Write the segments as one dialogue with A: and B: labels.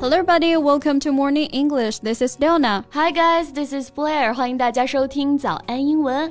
A: Hello, everybody. Welcome to Morning English. This is Leona.
B: Hi, guys. This is Blair. 欢迎大家收听早安英文。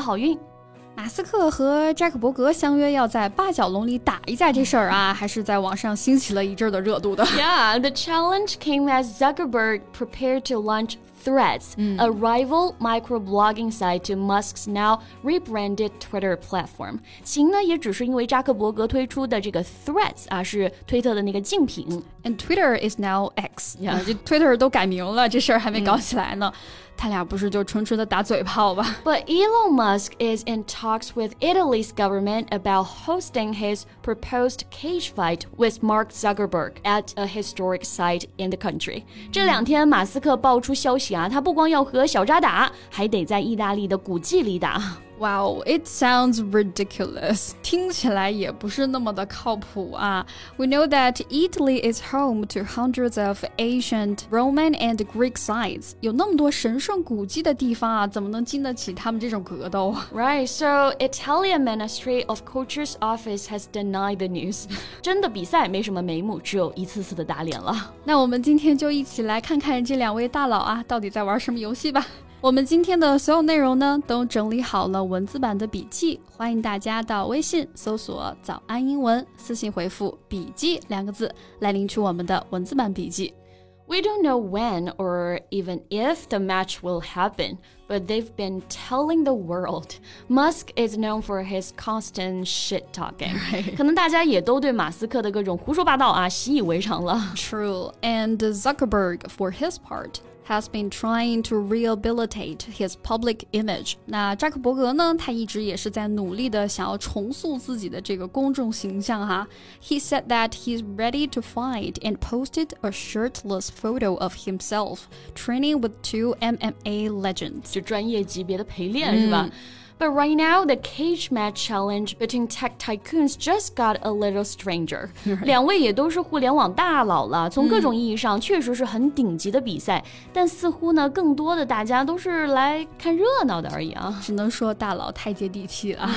B: 好运！
A: 马斯克和扎克伯格相约要在八角笼里打一架，这事儿啊，还是在网上兴起了一阵的热度的。
B: Yeah, the challenge came as Zuckerberg prepared to launch Threads, mm. a rival microblogging site to Musk's now rebranded Twitter platform. 其呢也只是因为扎克伯格推出的这个 Threads 啊，是推特的那个竞品。
A: And Twitter is now X，呀，这 Twitter 都改名了，这事儿还没搞起来呢。他俩不是就纯纯的打嘴炮吧？
B: But Elon Musk is in talks with Italy's government about hosting his proposed cage fight with Mark Zuckerberg at a historic site in the country. 这两天，马斯克爆出消息 啊，他不光要和小扎打，还得在意大利的古迹里打。
A: Wow, it sounds ridiculous. 听起来也不是那么的靠谱啊。We know that Italy is home to hundreds of ancient Roman and Greek sites. 有那么多神圣古迹的地方啊，怎么能经得起他们这种格斗？
B: Right, so Italian Ministry of Culture's office has denied the news. 真的比赛没什么眉目，只有一次次的打脸了。
A: 那我们今天就一起来看看这两位大佬啊，到底在玩什么游戏吧。 我们今天的所有内容呢，都整理好了文字版的笔记，欢迎大家到微信搜索“早安英文”，私信回复“笔记”两个字来领取我们的文字版笔记。
B: We don't know when or even if the match will happen, but they've been telling the world. Musk is known for his constant shit talking. 可能大家也都对马斯克的各种胡说八道啊习以为常了。
A: True, and Zuckerberg, for his part has been trying to rehabilitate his public image。那扎克伯格呢？他一直也是在努力的想要重塑自己的这个公众形象哈。He said that he's ready to fight and posted a shirtless photo of himself training with two MMA legends。
B: 就专业级别的陪练是吧？嗯 but right now, the cage match challenge between tech tycoons just got a little stranger. 两位也都是互联网大佬了，从各种意义上确实是很顶级的比赛，但似乎呢，更多的大家都是来看热闹的而已啊。
A: 只能说大佬太接地气了。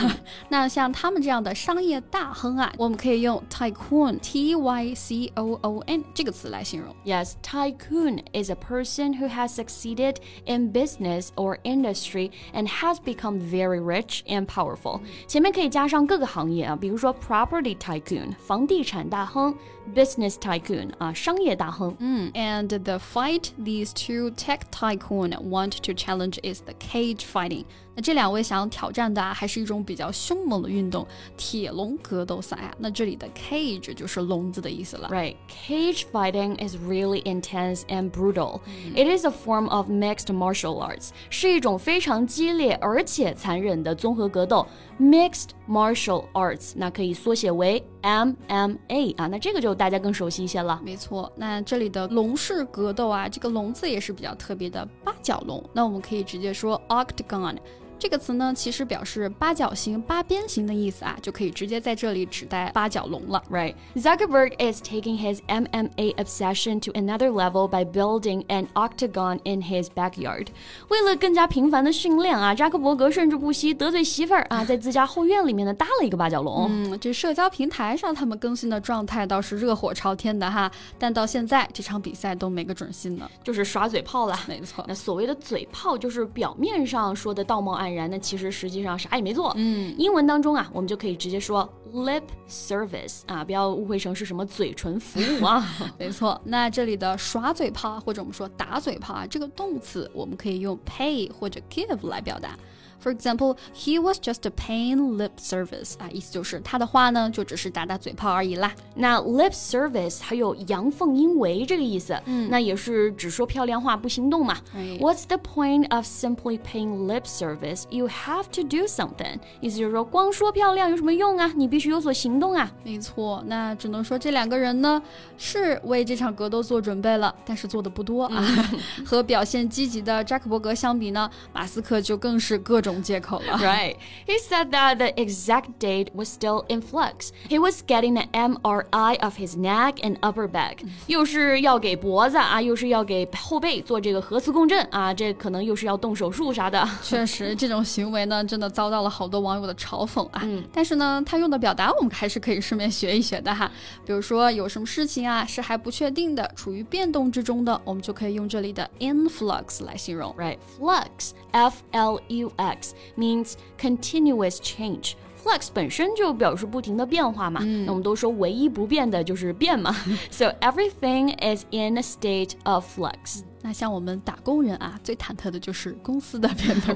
A: 那像他们这样的商业大亨啊，我们可以用 tycoon t y c o o n 这个词来形容。
B: Yes, tycoon is a person who has succeeded in business or industry and has become very very rich and powerful。前面可以加上各个行业啊，比如说 property tycoon 房地产大亨 ，business tycoon 啊商业大亨。
A: 嗯，and the fight these two tech tycoon want to challenge is the cage fighting。那这两位想要挑战的啊，还是一种比较凶猛的运动——铁笼格斗赛啊。那这里的 cage 就是笼子的意思了。
B: Right, cage fighting is really intense and brutal. It is a form of mixed martial arts，是一种非常激烈而且残。忍的综合格斗 （Mixed Martial Arts），那可以缩写为 MMA 啊。那这个就大家更熟悉一些了。
A: 没错，那这里的龙式格斗啊，这个龙字也是比较特别的八角龙。那我们可以直接说 Octagon。这个词呢，其实表示八角形、八边形的意思啊，就可以直接在这里指代八角龙了。
B: Right. Zuckerberg is taking his MMA obsession to another level by building an octagon in his backyard. 为了更加频繁的训练啊，扎克伯格甚至不惜得罪媳妇儿啊，在自家后院里面呢搭了一个八角笼。
A: 嗯，这社交平台上他们更新的状态倒是热火朝天的哈，但到现在这场比赛都没个准信呢，
B: 就是耍嘴炮了。
A: 没错，
B: 那所谓的嘴炮就是表面上说的道貌岸。然，那其实实际上啥也没做。嗯，英文当中啊，我们就可以直接说 lip service 啊，不要误会成是什么嘴唇服务啊。
A: 没错，那这里的耍嘴炮或者我们说打嘴炮啊，这个动词我们可以用 pay 或者 give 来表达。For example, he was just a paying lip service 啊，意思就是他的话呢，就只是打打嘴炮而已啦。
B: 那 lip service 还有阳奉阴违这个意思，嗯，那也是只说漂亮话不行动嘛。What's the point of simply paying lip service? You have to do something. 意思就是说，光说漂亮有什么用啊？你必须有所行动啊。
A: 没错，那只能说这两个人呢，是为这场格斗做准备了，但是做的不多啊。和表现积极的扎克伯格相比呢，马斯克就更是各种 借口了。
B: Right. He said that the exact date was still in flux. He was getting an MRI of his neck and upper back. 又是要给脖子啊，又是要给后背做这个核磁共振啊，这可能又是要动手术啥的。
A: 确实，这种行为呢，真的遭到了好多网友的嘲讽啊。嗯，但是呢，他用的表达我们还是可以顺便学一学的哈。比如说，有什么事情啊是还不确定的，处于变动之中的，我们就可以用这里的 influx 来形容。
B: Right, flux, F L U X flux means continuous change。Flux 本身就表示不停的变化嘛，那我们都说唯一不变的就是变嘛。So everything is in a state of flux.
A: 那像我们打工人啊，最忐忑的就是公司的变动。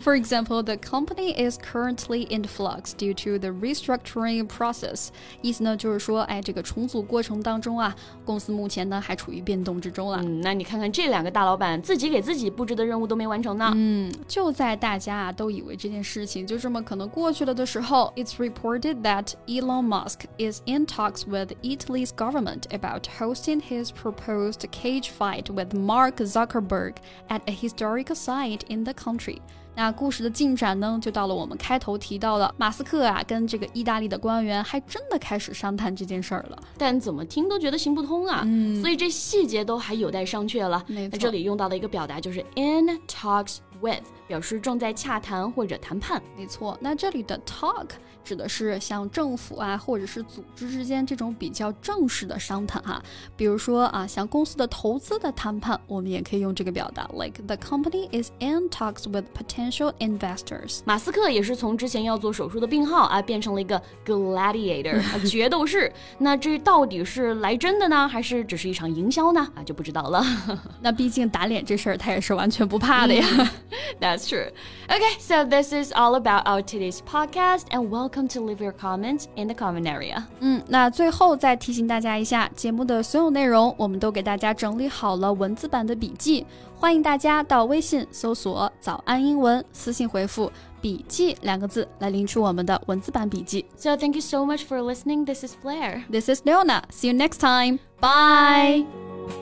A: For example, the company is currently in flux due to the restructuring process。意思呢就是说，哎，这个重组过程当中啊，公司目前呢还处于变动之中了。
B: 嗯，那你看看这两个大老板自己给自己布置的任务都没完成呢。
A: 嗯，就在大家啊都以为这件事情就这么可能过去了的时候，it's reported that Elon Musk is in talks with Italy's government about hosting his proposed cage fight with Mark. Mark Zuckerberg at a historical site in the country。那故事的进展呢，就到了我们开头提到的，马斯克啊，跟这个意大利的官员还真的开始商谈这件事儿了。
B: 但怎么听都觉得行不通啊，嗯，所以这细节都还有待商榷了。
A: 那
B: 这里用到的一个表达就是 in talks with，表示正在洽谈或者谈判。
A: 没错，那这里的 talk。指的是像政府啊，或者是组织之间这种比较正式的商谈哈。比如说啊，像公司的投资的谈判，我们也可以用这个表达，like the company is in talks with potential investors。
B: 马斯克也是从之前要做手术的病号啊，变成了一个 gladiator 决斗士。那这到底是来真的呢，还是只是一场营销呢？啊，就不知道了。
A: 那毕竟打脸这事儿，他也是完全不怕的呀。
B: That's true. Okay, so this is all about our today's podcast, and welcome to leave your comments in the comment area.
A: 嗯，那最后再提醒大家一下，节目的所有内容我们都给大家整理好了文字版的笔记，欢迎大家到微信搜索“早安英文”，私信回复。笔记两个字来领取我们的文字版笔记。
B: So thank you so much for listening. This is Blair.
A: This is Leona. See you next time. Bye.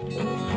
A: Bye.